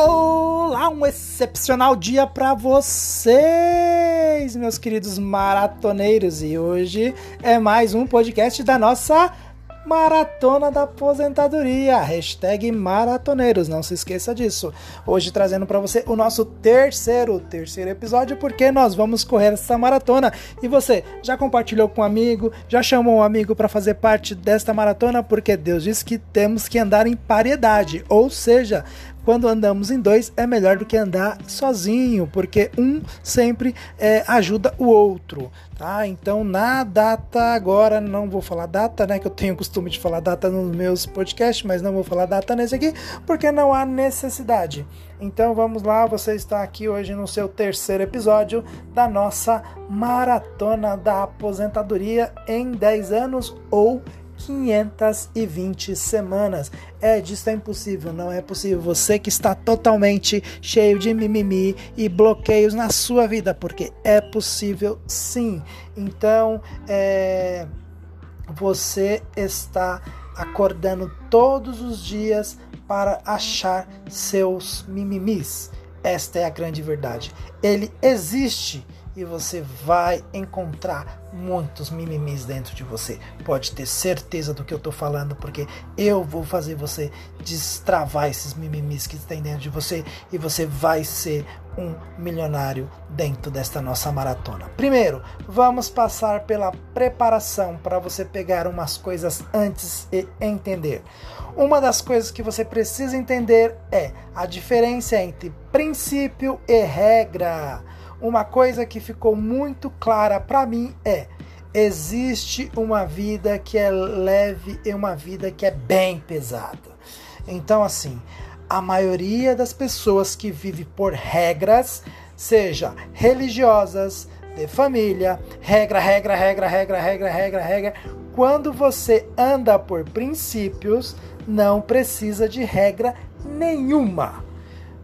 Olá, um excepcional dia para vocês, meus queridos maratoneiros. E hoje é mais um podcast da nossa Maratona da Aposentadoria, hashtag Maratoneiros, não se esqueça disso. Hoje trazendo para você o nosso terceiro, terceiro episódio, porque nós vamos correr essa maratona. E você, já compartilhou com um amigo, já chamou um amigo para fazer parte desta maratona? Porque Deus diz que temos que andar em paridade, ou seja, quando andamos em dois é melhor do que andar sozinho, porque um sempre é, ajuda o outro, tá? Então na data agora não vou falar data, né? Que eu tenho costume de falar data nos meus podcasts, mas não vou falar data nesse aqui, porque não há necessidade. Então vamos lá, você está aqui hoje no seu terceiro episódio da nossa maratona da aposentadoria em 10 anos ou 520 semanas. É, disso é impossível, não é possível. Você que está totalmente cheio de mimimi e bloqueios na sua vida, porque é possível sim. Então, é, você está acordando todos os dias para achar seus mimimis. Esta é a grande verdade. Ele existe e você vai encontrar muitos mimimis dentro de você. Pode ter certeza do que eu estou falando, porque eu vou fazer você destravar esses mimimis que tem dentro de você e você vai ser um milionário dentro desta nossa maratona. Primeiro, vamos passar pela preparação para você pegar umas coisas antes e entender. Uma das coisas que você precisa entender é a diferença entre princípio e regra uma coisa que ficou muito clara para mim é: existe uma vida que é leve e uma vida que é bem pesada. Então, assim, a maioria das pessoas que vive por regras, seja religiosas, de família, regra, regra, regra, regra, regra, regra, regra. Quando você anda por princípios, não precisa de regra nenhuma.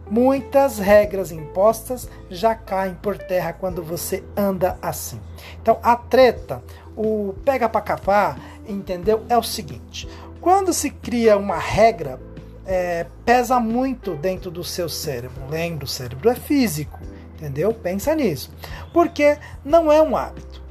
Muitas regras impostas já caem por terra quando você anda assim. Então, a treta, o pega para capar, entendeu? É o seguinte: quando se cria uma regra, é, pesa muito dentro do seu cérebro. Lembra, o cérebro é físico, entendeu? Pensa nisso. Porque não é um hábito.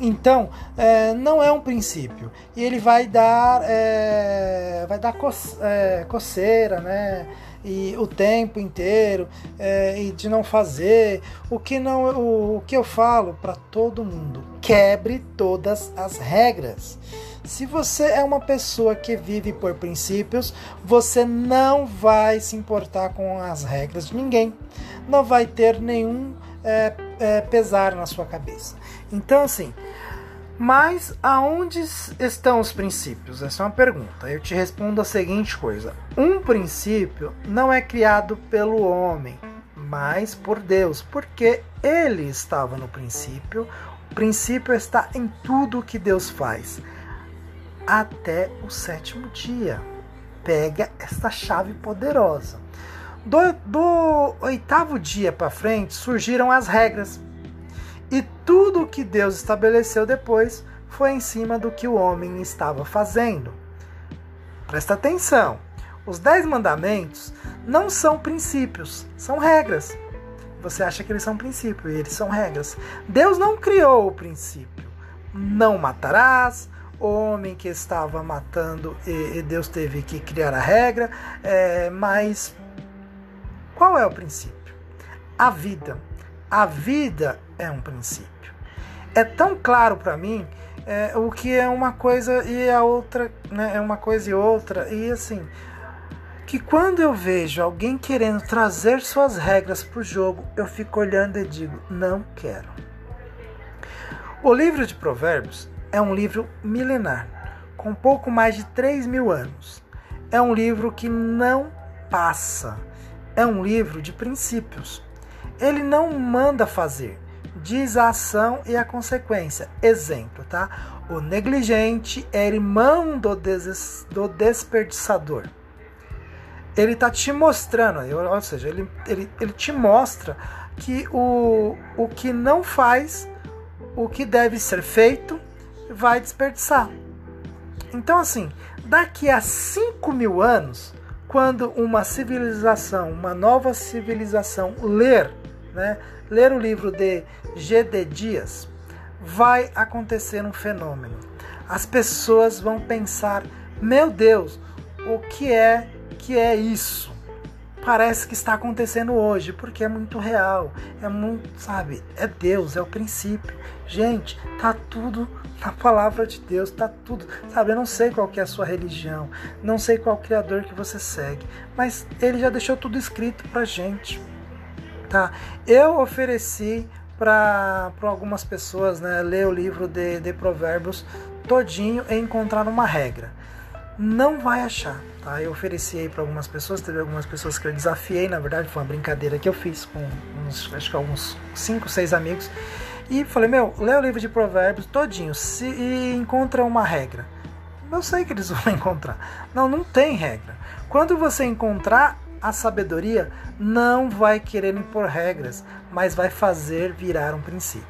Então, é, não é um princípio. E ele vai dar, é, vai dar co é, coceira, né? E o tempo inteiro é, e de não fazer. O que não o, o que eu falo para todo mundo quebre todas as regras. Se você é uma pessoa que vive por princípios você não vai se importar com as regras de ninguém. Não vai ter nenhum é, é, pesar na sua cabeça. Então assim mas aonde estão os princípios? Essa é uma pergunta. Eu te respondo a seguinte coisa: um princípio não é criado pelo homem, mas por Deus, porque ele estava no princípio. O princípio está em tudo que Deus faz, até o sétimo dia. Pega esta chave poderosa. Do, do oitavo dia para frente surgiram as regras e tudo o que Deus estabeleceu depois foi em cima do que o homem estava fazendo. Presta atenção: os Dez Mandamentos não são princípios, são regras. Você acha que eles são princípios e eles são regras. Deus não criou o princípio. Não matarás, o homem que estava matando e, Deus teve que criar a regra, é, mas qual é o princípio? A vida. A vida é um princípio. É tão claro para mim é, o que é uma coisa e a outra, né, é uma coisa e outra, e assim, que quando eu vejo alguém querendo trazer suas regras para o jogo, eu fico olhando e digo: não quero. O livro de Provérbios é um livro milenar, com pouco mais de 3 mil anos. É um livro que não passa, é um livro de princípios. Ele não manda fazer, diz a ação e a consequência. Exemplo, tá? O negligente é irmão do, des do desperdiçador. Ele está te mostrando, ou seja, ele, ele, ele te mostra que o, o que não faz, o que deve ser feito, vai desperdiçar. Então, assim, daqui a 5 mil anos, quando uma civilização, uma nova civilização ler, né, ler o livro de G.D. Dias, vai acontecer um fenômeno. As pessoas vão pensar: "Meu Deus, o que é que é isso?" Parece que está acontecendo hoje, porque é muito real, é muito, sabe, é Deus, é o princípio. Gente, tá tudo na palavra de Deus, tá tudo. Sabe, eu não sei qual que é a sua religião, não sei qual criador que você segue, mas ele já deixou tudo escrito pra gente. Tá? Eu ofereci para algumas pessoas, né, ler o livro de, de Provérbios todinho e encontrar uma regra. Não vai achar, tá? Eu ofereci aí para algumas pessoas, teve algumas pessoas que eu desafiei, na verdade foi uma brincadeira que eu fiz com uns, acho que alguns 5, 6 amigos e falei, meu, lê o livro de provérbios todinho se, e encontra uma regra. Eu sei que eles vão encontrar. Não, não tem regra. Quando você encontrar a sabedoria, não vai querer impor regras, mas vai fazer virar um princípio.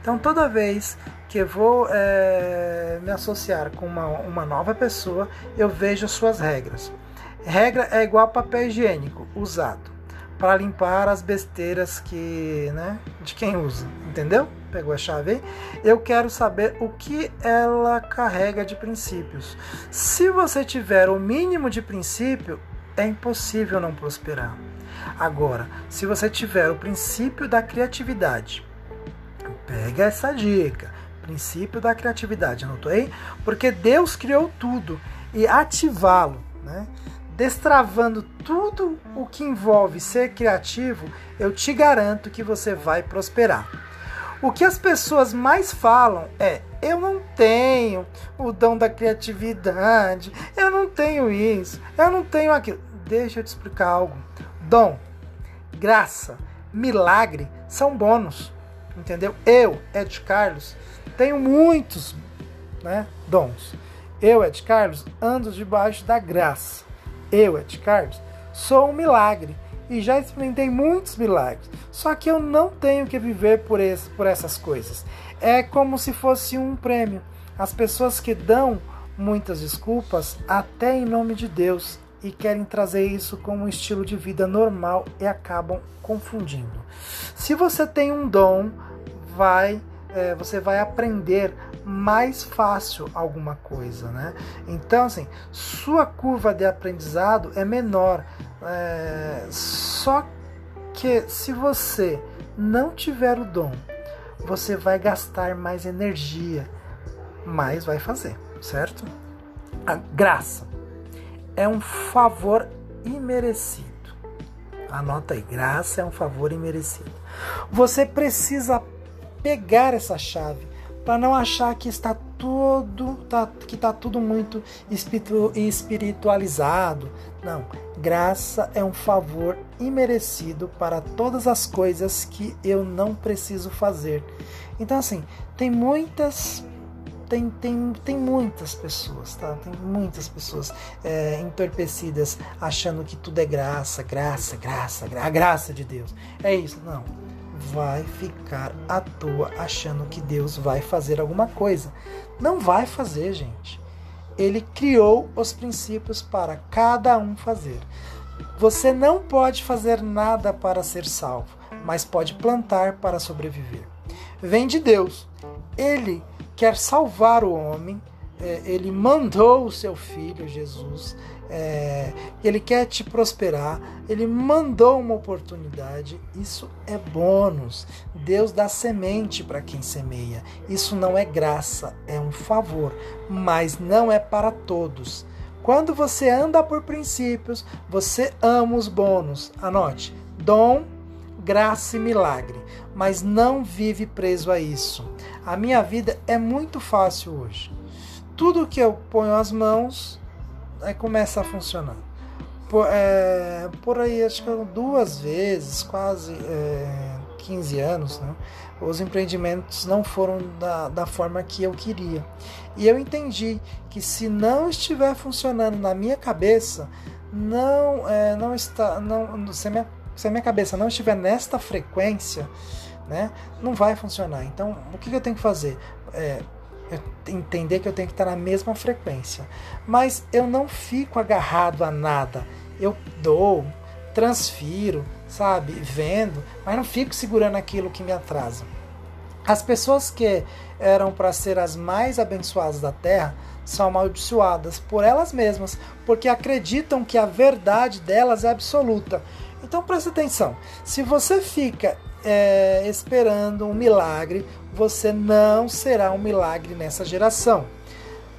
Então, toda vez que eu vou é, me associar com uma, uma nova pessoa, eu vejo suas regras. Regra é igual papel higiênico usado para limpar as besteiras que, né, de quem usa, entendeu? Pegou a chave aí? Eu quero saber o que ela carrega de princípios. Se você tiver o mínimo de princípio, é impossível não prosperar. Agora, se você tiver o princípio da criatividade, pega essa dica. Princípio da criatividade, anotou aí? Porque Deus criou tudo e ativá-lo, né? destravando tudo o que envolve ser criativo, eu te garanto que você vai prosperar. O que as pessoas mais falam é: eu não tenho o dom da criatividade, eu não tenho isso, eu não tenho aquilo. Deixa eu te explicar algo. Dom, graça, milagre são bônus, entendeu? Eu, Ed Carlos, tenho muitos né, dons. Eu, Ed Carlos, ando debaixo da graça. Eu, Ed Carlos, sou um milagre e já experimentei muitos milagres. Só que eu não tenho que viver por, esse, por essas coisas. É como se fosse um prêmio. As pessoas que dão muitas desculpas, até em nome de Deus, e querem trazer isso como um estilo de vida normal e acabam confundindo. Se você tem um dom, vai é, você vai aprender mais fácil alguma coisa, né? Então, assim, sua curva de aprendizado é menor. É, só que se você não tiver o dom, você vai gastar mais energia, mas vai fazer, certo? A graça é um favor imerecido. Anota aí, graça é um favor imerecido. Você precisa pegar essa chave para não achar que está tudo tá, que está tudo muito espiritualizado. Não, graça é um favor imerecido para todas as coisas que eu não preciso fazer. Então assim, tem muitas tem, tem, tem muitas pessoas, tá? Tem muitas pessoas é, entorpecidas achando que tudo é graça, graça, graça, gra a graça de Deus. É isso, não vai ficar à toa achando que Deus vai fazer alguma coisa. Não vai fazer, gente. Ele criou os princípios para cada um fazer. Você não pode fazer nada para ser salvo, mas pode plantar para sobreviver. Vem de Deus. Ele quer salvar o homem. É, ele mandou o seu filho Jesus é, ele quer te prosperar, ele mandou uma oportunidade, isso é bônus. Deus dá semente para quem semeia. Isso não é graça, é um favor, mas não é para todos. Quando você anda por princípios, você ama os bônus. Anote: dom, graça e milagre, mas não vive preso a isso. A minha vida é muito fácil hoje. Tudo que eu ponho as mãos, aí começa a funcionar. Por, é, por aí, acho que duas vezes, quase é, 15 anos, né, os empreendimentos não foram da, da forma que eu queria. E eu entendi que se não estiver funcionando na minha cabeça, não, é, não está, não, a minha, se a minha cabeça não estiver nesta frequência, né, não vai funcionar. Então, o que eu tenho que fazer? É, entender que eu tenho que estar na mesma frequência. Mas eu não fico agarrado a nada. eu dou, transfiro, sabe, vendo, mas não fico segurando aquilo que me atrasa. As pessoas que eram para ser as mais abençoadas da terra são amaldiçoadas por elas mesmas, porque acreditam que a verdade delas é absoluta. Então preste atenção: se você fica é, esperando um milagre, você não será um milagre nessa geração.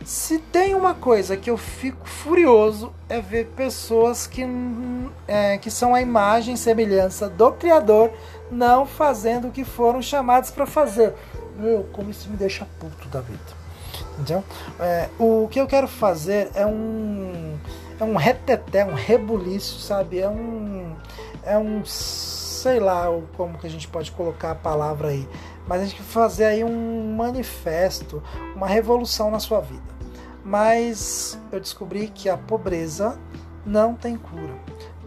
Se tem uma coisa que eu fico furioso é ver pessoas que, é, que são a imagem e semelhança do Criador não fazendo o que foram chamados para fazer. Meu, como isso me deixa puto da vida. Entendeu? É, o que eu quero fazer é um é um reteté, um rebuliço, sabe? É um é um sei lá como que a gente pode colocar a palavra aí, mas a gente quer fazer aí um manifesto, uma revolução na sua vida. Mas eu descobri que a pobreza não tem cura.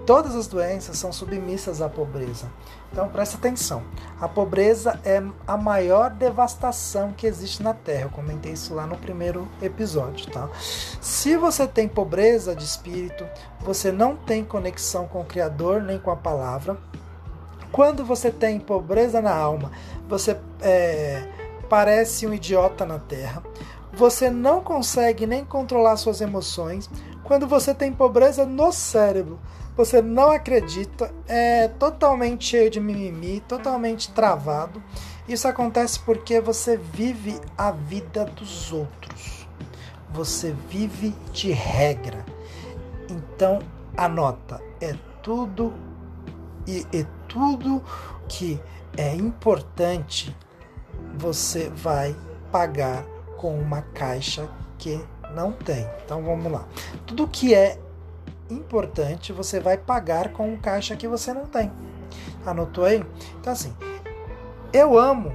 Todas as doenças são submissas à pobreza. Então presta atenção. A pobreza é a maior devastação que existe na Terra. Eu comentei isso lá no primeiro episódio, tá? Se você tem pobreza de espírito, você não tem conexão com o Criador nem com a palavra. Quando você tem pobreza na alma, você é, parece um idiota na Terra. Você não consegue nem controlar suas emoções. Quando você tem pobreza no cérebro, você não acredita, é totalmente cheio de mimimi, totalmente travado. Isso acontece porque você vive a vida dos outros. Você vive de regra. Então, anota, é tudo e é tudo que é importante você vai pagar com uma caixa que não tem. Então vamos lá. Tudo que é importante você vai pagar com um caixa que você não tem. Anotou aí? Então, assim, eu amo,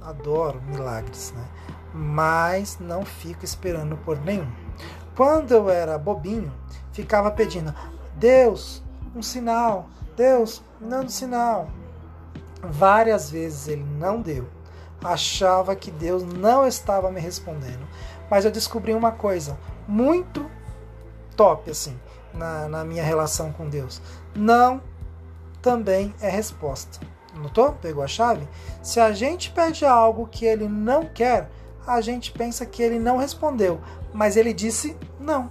adoro milagres, né? Mas não fico esperando por nenhum. Quando eu era bobinho, ficava pedindo: Deus, um sinal, Deus, dando sinal. Várias vezes ele não deu. Achava que Deus não estava me respondendo. Mas eu descobri uma coisa muito top, assim na, na minha relação com Deus. Não também é resposta. Notou? Pegou a chave? Se a gente pede algo que ele não quer, a gente pensa que ele não respondeu, mas ele disse não.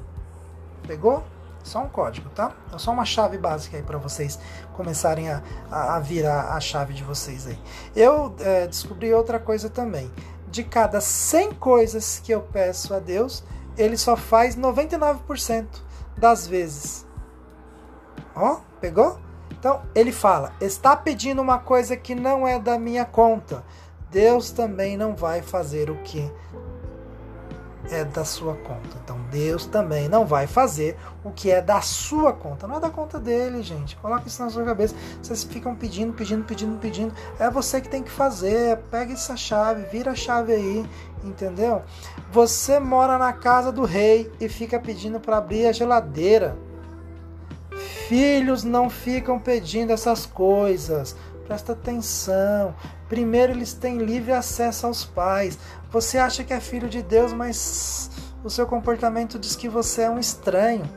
Pegou? Só um código, tá? É só uma chave básica aí para vocês começarem a, a, virar a chave de vocês aí. Eu é, descobri outra coisa também. De cada 100 coisas que eu peço a Deus, ele só faz 99% das vezes. Ó, pegou? Então ele fala: está pedindo uma coisa que não é da minha conta. Deus também não vai fazer o que é da sua conta. Então Deus também não vai fazer o que é da sua conta. Não é da conta dele, gente. Coloca isso na sua cabeça. Vocês ficam pedindo, pedindo, pedindo, pedindo. É você que tem que fazer. Pega essa chave, vira a chave aí, entendeu? Você mora na casa do rei e fica pedindo para abrir a geladeira. Filhos não ficam pedindo essas coisas. Presta atenção. Primeiro, eles têm livre acesso aos pais. Você acha que é filho de Deus, mas o seu comportamento diz que você é um estranho.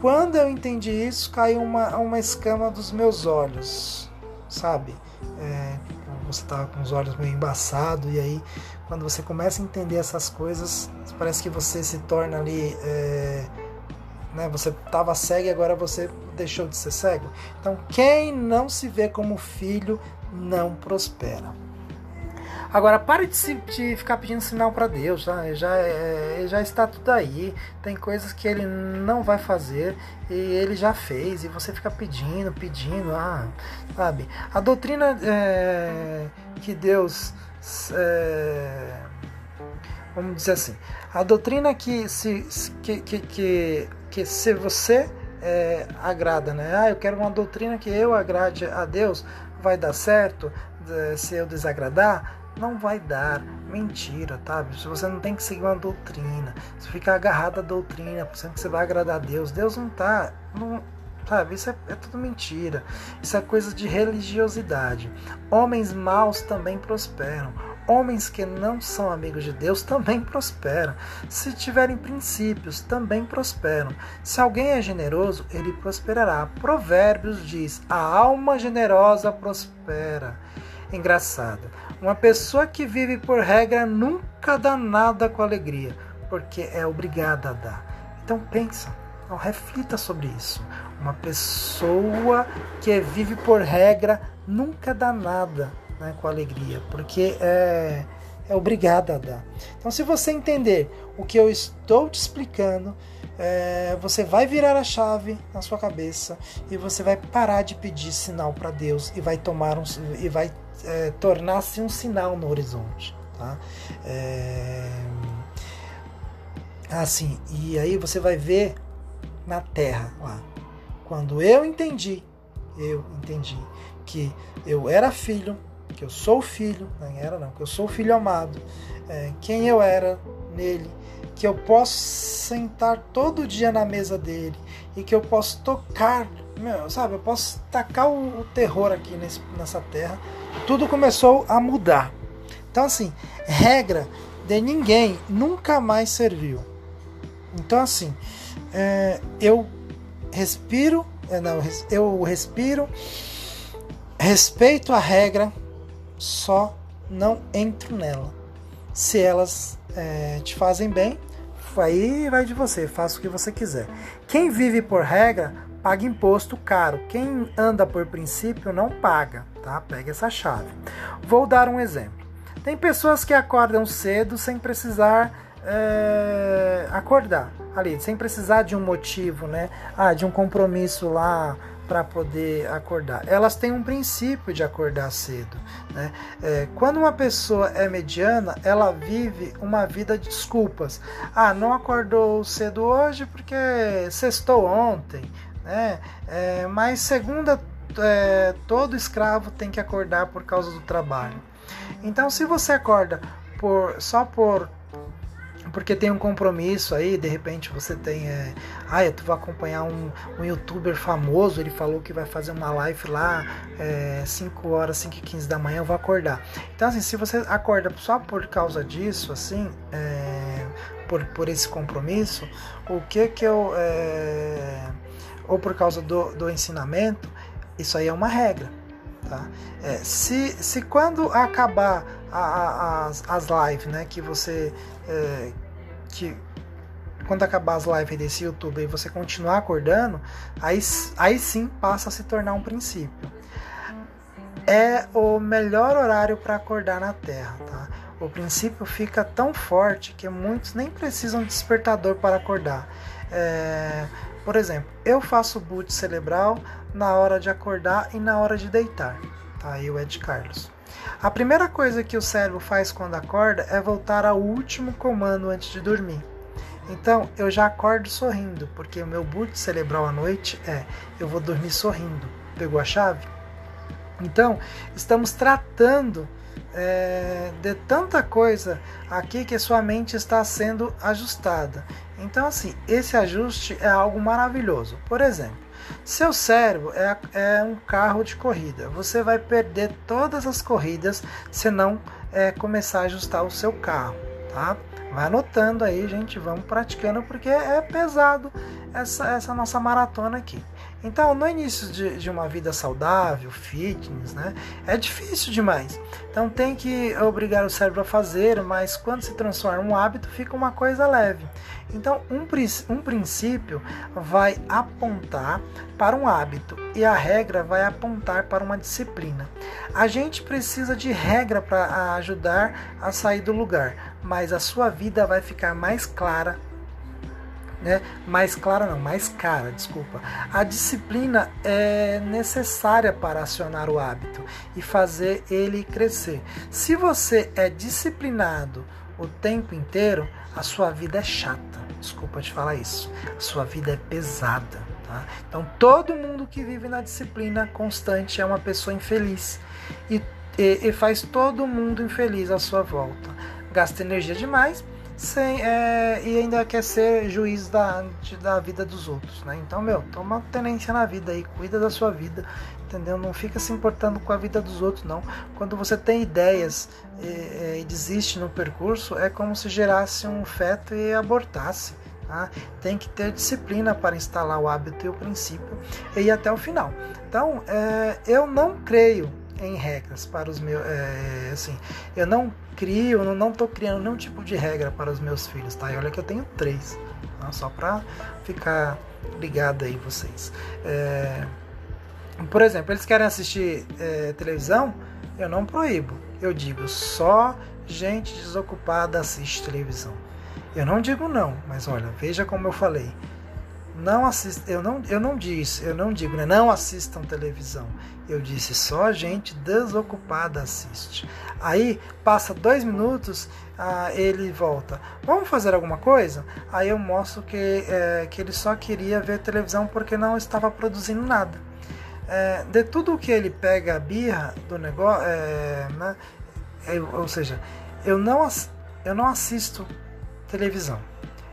Quando eu entendi isso, caiu uma, uma escama dos meus olhos, sabe? É, você estava com os olhos meio embaçados, e aí, quando você começa a entender essas coisas, parece que você se torna ali. É, né? Você estava cego e agora você deixou de ser cego. Então, quem não se vê como filho não prospera. Agora, pare de, se, de ficar pedindo sinal para Deus, já, já, é, já está tudo aí. Tem coisas que ele não vai fazer e ele já fez, e você fica pedindo, pedindo, ah, sabe? A doutrina é, que Deus. É, vamos dizer assim, a doutrina que se, que, que, que, que se você é, agrada, né? Ah, eu quero uma doutrina que eu agrade a Deus, vai dar certo é, se eu desagradar? Não vai dar. Mentira, tá? Se você não tem que seguir uma doutrina, se ficar agarrado à doutrina, pensando que você vai agradar a Deus, Deus não tá. Não, sabe? Isso é, é tudo mentira. Isso é coisa de religiosidade. Homens maus também prosperam. Homens que não são amigos de Deus também prosperam. Se tiverem princípios, também prosperam. Se alguém é generoso, ele prosperará. Provérbios diz: a alma generosa prospera. Engraçado. Uma pessoa que vive por regra nunca dá nada com alegria, porque é obrigada a dar. Então pensa, então, reflita sobre isso. Uma pessoa que vive por regra nunca dá nada né, com alegria, porque é, é obrigada a dar. Então, se você entender o que eu estou te explicando, é, você vai virar a chave na sua cabeça e você vai parar de pedir sinal para Deus e vai tomar um, e vai é, tornar-se um sinal no horizonte, tá? É, assim, e aí você vai ver na Terra lá. Quando eu entendi, eu entendi que eu era filho que eu sou filho, não era não, que eu sou filho amado, é, quem eu era nele, que eu posso sentar todo dia na mesa dele e que eu posso tocar, meu, sabe, eu posso tacar o, o terror aqui nesse, nessa terra. Tudo começou a mudar. Então, assim, regra de ninguém nunca mais serviu. Então, assim, é, eu respiro, é, não, eu respiro, respeito a regra, só não entro nela. Se elas é, te fazem bem, aí vai de você, faça o que você quiser. Quem vive por regra, paga imposto caro. Quem anda por princípio, não paga, tá? Pega essa chave. Vou dar um exemplo. Tem pessoas que acordam cedo sem precisar é, acordar ali, sem precisar de um motivo, né? Ah, de um compromisso lá para poder acordar. Elas têm um princípio de acordar cedo. Né? É, quando uma pessoa é mediana, ela vive uma vida de desculpas. Ah, não acordou cedo hoje porque sextou ontem. Né? É, mas segunda, é, todo escravo tem que acordar por causa do trabalho. Então, se você acorda por, só por porque tem um compromisso aí, de repente você tem, é, ah, eu vou acompanhar um, um youtuber famoso, ele falou que vai fazer uma live lá, é, 5 horas, 5 e 15 da manhã, eu vou acordar. Então, assim, se você acorda só por causa disso, assim, é, por, por esse compromisso, o que que eu, é, ou por causa do, do ensinamento, isso aí é uma regra. Tá? É, se, se quando acabar a, a, as, as lives, né, que você é, que quando acabar as lives desse YouTube e você continuar acordando, aí, aí sim passa a se tornar um princípio. É o melhor horário para acordar na Terra, tá? O princípio fica tão forte que muitos nem precisam de despertador para acordar. É, por exemplo, eu faço boot cerebral na hora de acordar e na hora de deitar. Tá aí o Ed Carlos. A primeira coisa que o cérebro faz quando acorda é voltar ao último comando antes de dormir. Então eu já acordo sorrindo, porque o meu boot cerebral à noite é eu vou dormir sorrindo. Pegou a chave? Então estamos tratando é, de tanta coisa aqui que sua mente está sendo ajustada. Então assim esse ajuste é algo maravilhoso. Por exemplo seu cérebro é, é um carro de corrida. Você vai perder todas as corridas se não é, começar a ajustar o seu carro, tá? Vai anotando aí, gente, vamos praticando porque é pesado essa, essa nossa maratona aqui. Então, no início de, de, uma vida saudável, fitness, né, é difícil demais. Então, tem que obrigar o cérebro a fazer, mas quando se transforma um hábito, fica uma coisa leve. Então, um, um princípio vai apontar para um hábito e a regra vai apontar para uma disciplina. A gente precisa de regra para ajudar a sair do lugar, mas a sua vida vai ficar mais clara né? Mais clara não, mais cara, desculpa. A disciplina é necessária para acionar o hábito e fazer ele crescer. Se você é disciplinado o tempo inteiro, a sua vida é chata. Desculpa te falar isso. A sua vida é pesada. Tá? Então, todo mundo que vive na disciplina constante é uma pessoa infeliz e, e, e faz todo mundo infeliz à sua volta. Gasta energia demais sem, é, e ainda quer ser juiz da, da vida dos outros, né? Então, meu, toma tenência na vida aí, cuida da sua vida, entendeu? Não fica se importando com a vida dos outros, não. Quando você tem ideias e, e desiste no percurso, é como se gerasse um feto e abortasse. Tá? Tem que ter disciplina para instalar o hábito e o princípio e ir até o final. Então, é, eu não creio em regras para os meus. É, assim, eu não crio, eu não estou criando nenhum tipo de regra para os meus filhos, tá? E olha que eu tenho três, tá? só para ficar ligado aí vocês. É, por exemplo, eles querem assistir é, televisão, eu não proíbo. Eu digo só gente desocupada assiste televisão. Eu não digo não, mas olha, veja como eu falei não assist, eu não eu não disse, eu não digo, né, não assistam televisão. Eu disse só gente desocupada assiste. Aí passa dois minutos, ah, ele volta. Vamos fazer alguma coisa? Aí eu mostro que é, que ele só queria ver televisão porque não estava produzindo nada. É, de tudo que ele pega a birra do negócio, é, né, eu, ou seja, eu não eu não assisto televisão.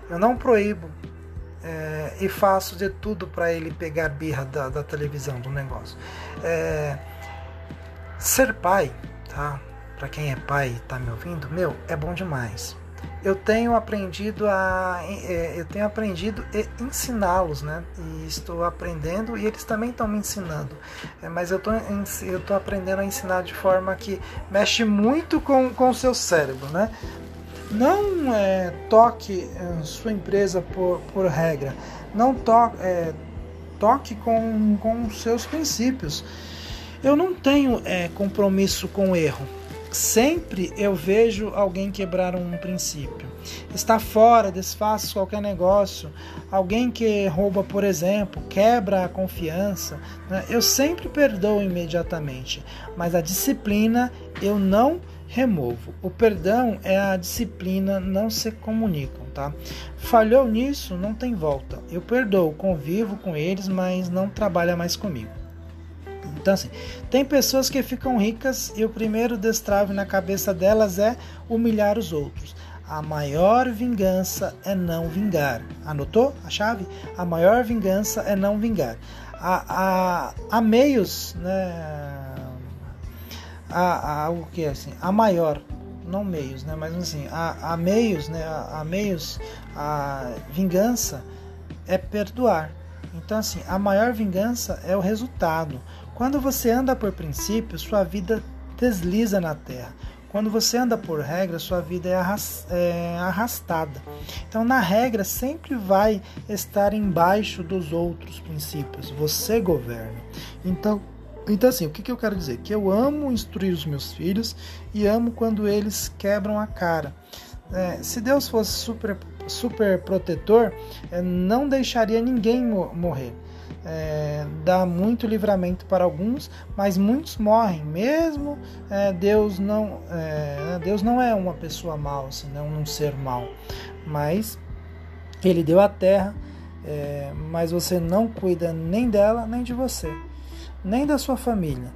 Eu não proíbo é, e faço de tudo para ele pegar birra da, da, televisão, do negócio. É, ser pai, tá? Para quem é pai e tá me ouvindo, meu, é bom demais. Eu tenho aprendido a, é, eu tenho aprendido a ensiná-los, né? E estou aprendendo e eles também estão me ensinando. É, mas eu tô, eu tô aprendendo a ensinar de forma que mexe muito com, com o seu cérebro, né? Não é, toque é, sua empresa por, por regra, não to, é, toque com, com seus princípios. Eu não tenho é, compromisso com erro. Sempre eu vejo alguém quebrar um princípio. Está fora, desfaz qualquer negócio. Alguém que rouba, por exemplo, quebra a confiança. Né? Eu sempre perdoo imediatamente. Mas a disciplina eu não removo. O perdão é a disciplina, não se comunicam, tá? Falhou nisso, não tem volta. Eu perdoo, convivo com eles, mas não trabalha mais comigo. Então, assim, tem pessoas que ficam ricas e o primeiro destrave na cabeça delas é humilhar os outros. A maior vingança é não vingar. Anotou a chave? A maior vingança é não vingar. Há, há, há meios, né? A, a que é assim, a maior, não meios, né, mas assim, a, a meios, né, a, a meios, a vingança é perdoar. Então assim, a maior vingança é o resultado. Quando você anda por princípios, sua vida desliza na terra. Quando você anda por regra, sua vida é arrastada. Então, na regra, sempre vai estar embaixo dos outros princípios. Você governa. Então, então, assim, o que, que eu quero dizer? Que eu amo instruir os meus filhos e amo quando eles quebram a cara. É, se Deus fosse super, super protetor, é, não deixaria ninguém morrer. É, dá muito livramento para alguns, mas muitos morrem. Mesmo é, Deus não é, Deus não é uma pessoa mal, assim, não um ser mal, mas Ele deu a terra, é, mas você não cuida nem dela nem de você nem da sua família.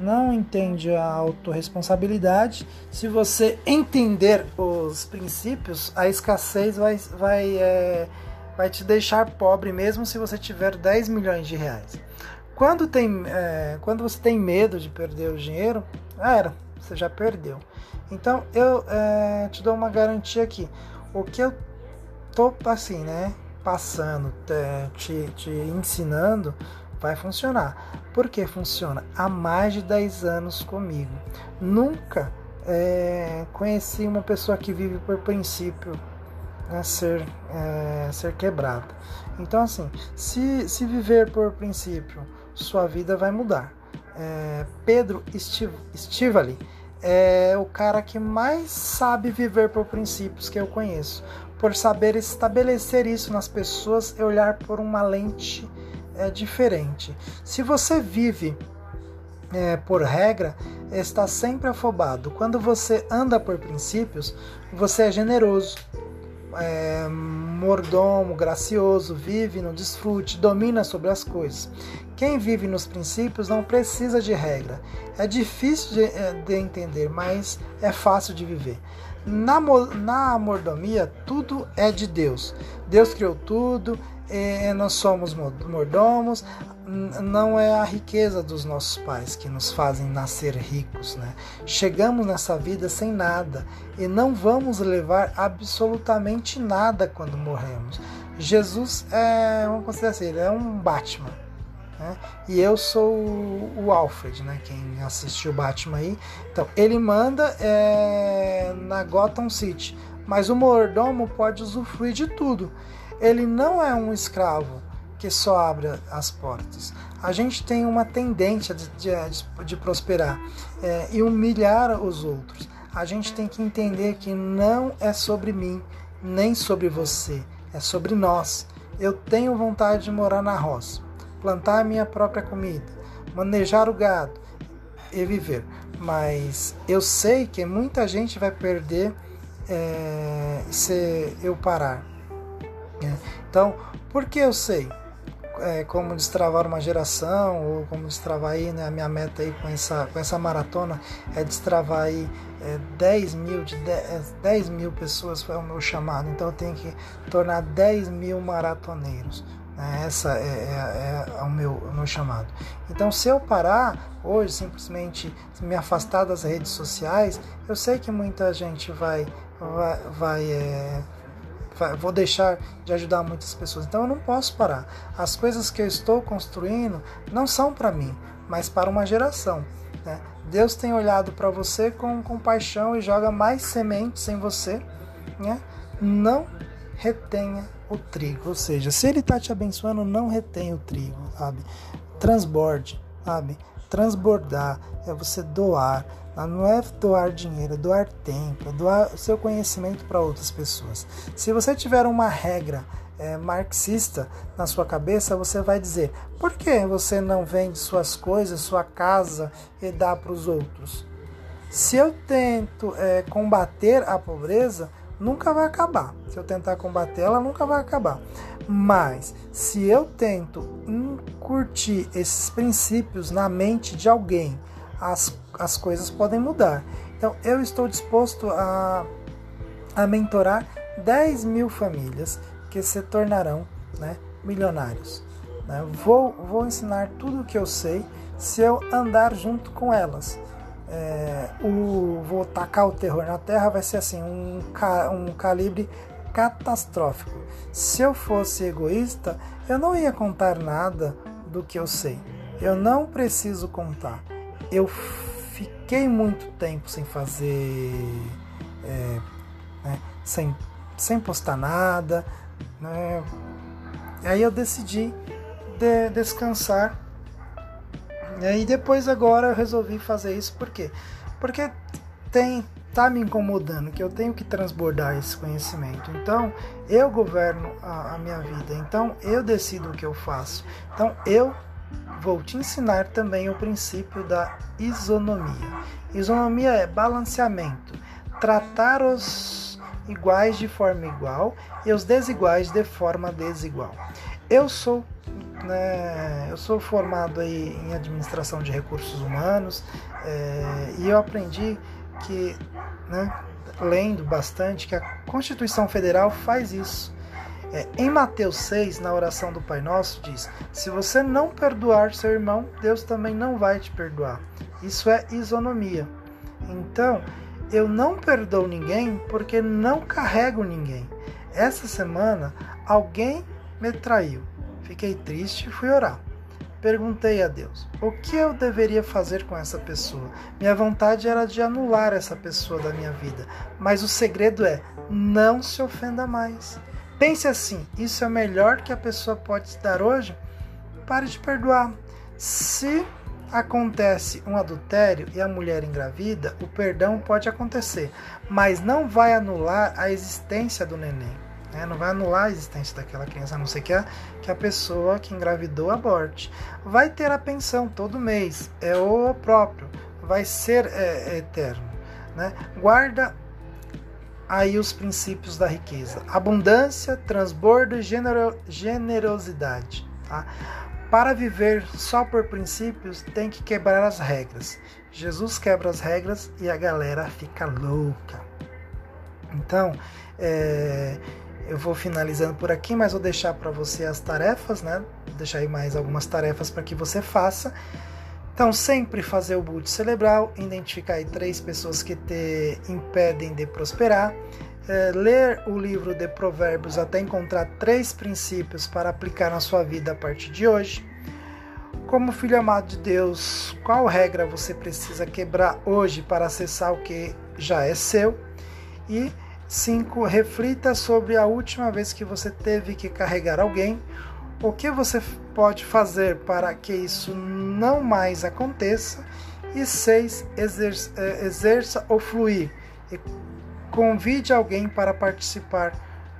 Não entende a autorresponsabilidade. Se você entender os princípios, a escassez vai, vai, é, vai te deixar pobre mesmo se você tiver 10 milhões de reais. Quando, tem, é, quando você tem medo de perder o dinheiro, era, você já perdeu. Então eu é, te dou uma garantia aqui. O que eu tô assim, né, passando, te, te ensinando, vai funcionar. Por que funciona? Há mais de 10 anos comigo. Nunca é, conheci uma pessoa que vive por princípio né, ser, é, ser quebrada. Então, assim, se, se viver por princípio, sua vida vai mudar. É, Pedro Stivali é o cara que mais sabe viver por princípios que eu conheço, por saber estabelecer isso nas pessoas e olhar por uma lente é diferente. Se você vive é, por regra, está sempre afobado. Quando você anda por princípios, você é generoso, é, mordomo, gracioso, vive no desfrute, domina sobre as coisas. Quem vive nos princípios não precisa de regra. É difícil de, é, de entender, mas é fácil de viver. Na, na mordomia, tudo é de Deus. Deus criou tudo, nós somos mordomos, não é a riqueza dos nossos pais que nos fazem nascer ricos, né? Chegamos nessa vida sem nada e não vamos levar absolutamente nada quando morremos. Jesus é, vamos considerar assim, ele é um Batman, né? E eu sou o Alfred, né? Quem assistiu Batman aí, então ele manda é, na Gotham City, mas o mordomo pode usufruir de tudo. Ele não é um escravo que só abre as portas. A gente tem uma tendência de, de, de prosperar é, e humilhar os outros. A gente tem que entender que não é sobre mim, nem sobre você, é sobre nós. Eu tenho vontade de morar na roça, plantar a minha própria comida, manejar o gado e viver. Mas eu sei que muita gente vai perder é, se eu parar. É. Então, por que eu sei? é, como destravar uma geração ou como destravar aí, né, a minha meta aí com essa, com essa maratona é destravar aí é, 10 mil de 10, 10 é, mil pessoas foi o meu chamado, então eu tenho que tornar 10 mil maratoneiros. Né? Essa é, é, é, o, meu, o meu chamado. Então, se eu parar hoje, simplesmente me afastar das redes sociais, eu sei que muita gente vai, vai, vai é, vou deixar de ajudar muitas pessoas. Então eu não posso parar. As coisas que eu estou construindo não são para mim, mas para uma geração. Né? Deus tem olhado para você com compaixão e joga mais sementes em você. Né? Não retenha o trigo. Ou seja, se Ele está te abençoando, não retenha o trigo, sabe? Transborde, sabe? Transbordar é você doar não é doar dinheiro, é doar tempo, é doar seu conhecimento para outras pessoas. Se você tiver uma regra é, marxista na sua cabeça, você vai dizer: por que você não vende suas coisas, sua casa e dá para os outros? Se eu tento é, combater a pobreza, nunca vai acabar. Se eu tentar combater ela, nunca vai acabar. Mas se eu tento incurtir esses princípios na mente de alguém, as, as coisas podem mudar. Então, eu estou disposto a, a mentorar 10 mil famílias que se tornarão né, milionários. Né? Vou, vou ensinar tudo o que eu sei se eu andar junto com elas. É, o, vou tacar o terror na terra vai ser assim um, um calibre catastrófico. Se eu fosse egoísta, eu não ia contar nada do que eu sei. Eu não preciso contar eu fiquei muito tempo sem fazer, é, né, sem, sem postar nada, né? Aí eu decidi de, descansar. E aí depois agora eu resolvi fazer isso por quê? Porque tem tá me incomodando que eu tenho que transbordar esse conhecimento. Então, eu governo a, a minha vida. Então, eu decido o que eu faço. Então, eu vou te ensinar também o princípio da isonomia. Isonomia é balanceamento, tratar os iguais de forma igual e os desiguais de forma desigual. Eu sou né, eu sou formado aí em administração de recursos humanos é, e eu aprendi que, né, lendo bastante, que a Constituição Federal faz isso. É, em Mateus 6, na oração do Pai Nosso, diz: Se você não perdoar seu irmão, Deus também não vai te perdoar. Isso é isonomia. Então, eu não perdoo ninguém porque não carrego ninguém. Essa semana, alguém me traiu. Fiquei triste e fui orar. Perguntei a Deus: o que eu deveria fazer com essa pessoa? Minha vontade era de anular essa pessoa da minha vida, mas o segredo é: não se ofenda mais. Pense assim: isso é o melhor que a pessoa pode te dar hoje? Pare de perdoar. Se acontece um adultério e a mulher engravida, o perdão pode acontecer, mas não vai anular a existência do neném. Né? Não vai anular a existência daquela criança, a não ser que a, que a pessoa que engravidou aborte. Vai ter a pensão todo mês, é o próprio, vai ser é, é eterno. Né? Guarda aí os princípios da riqueza: abundância, transbordo e genero generosidade. Tá? Para viver só por princípios, tem que quebrar as regras. Jesus quebra as regras e a galera fica louca. Então, é, eu vou finalizando por aqui, mas vou deixar para você as tarefas, né? Vou deixar aí mais algumas tarefas para que você faça. Então, sempre fazer o boot cerebral, identificar aí três pessoas que te impedem de prosperar, é, ler o livro de Provérbios até encontrar três princípios para aplicar na sua vida a partir de hoje. Como filho amado de Deus, qual regra você precisa quebrar hoje para acessar o que já é seu? E 5. Reflita sobre a última vez que você teve que carregar alguém. O que você pode fazer para que isso não mais aconteça? E 6. Exerça, eh, exerça ou fluir. E convide alguém para participar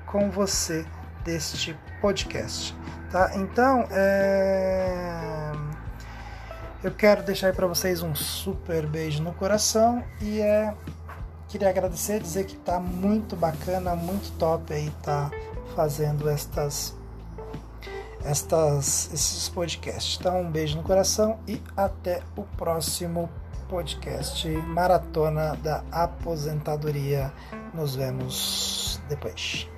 com você deste podcast. Tá? Então, é... eu quero deixar para vocês um super beijo no coração e é queria agradecer, dizer que tá muito bacana, muito top aí tá fazendo estas estas esses podcasts. Então, um beijo no coração e até o próximo podcast Maratona da Aposentadoria. Nos vemos depois.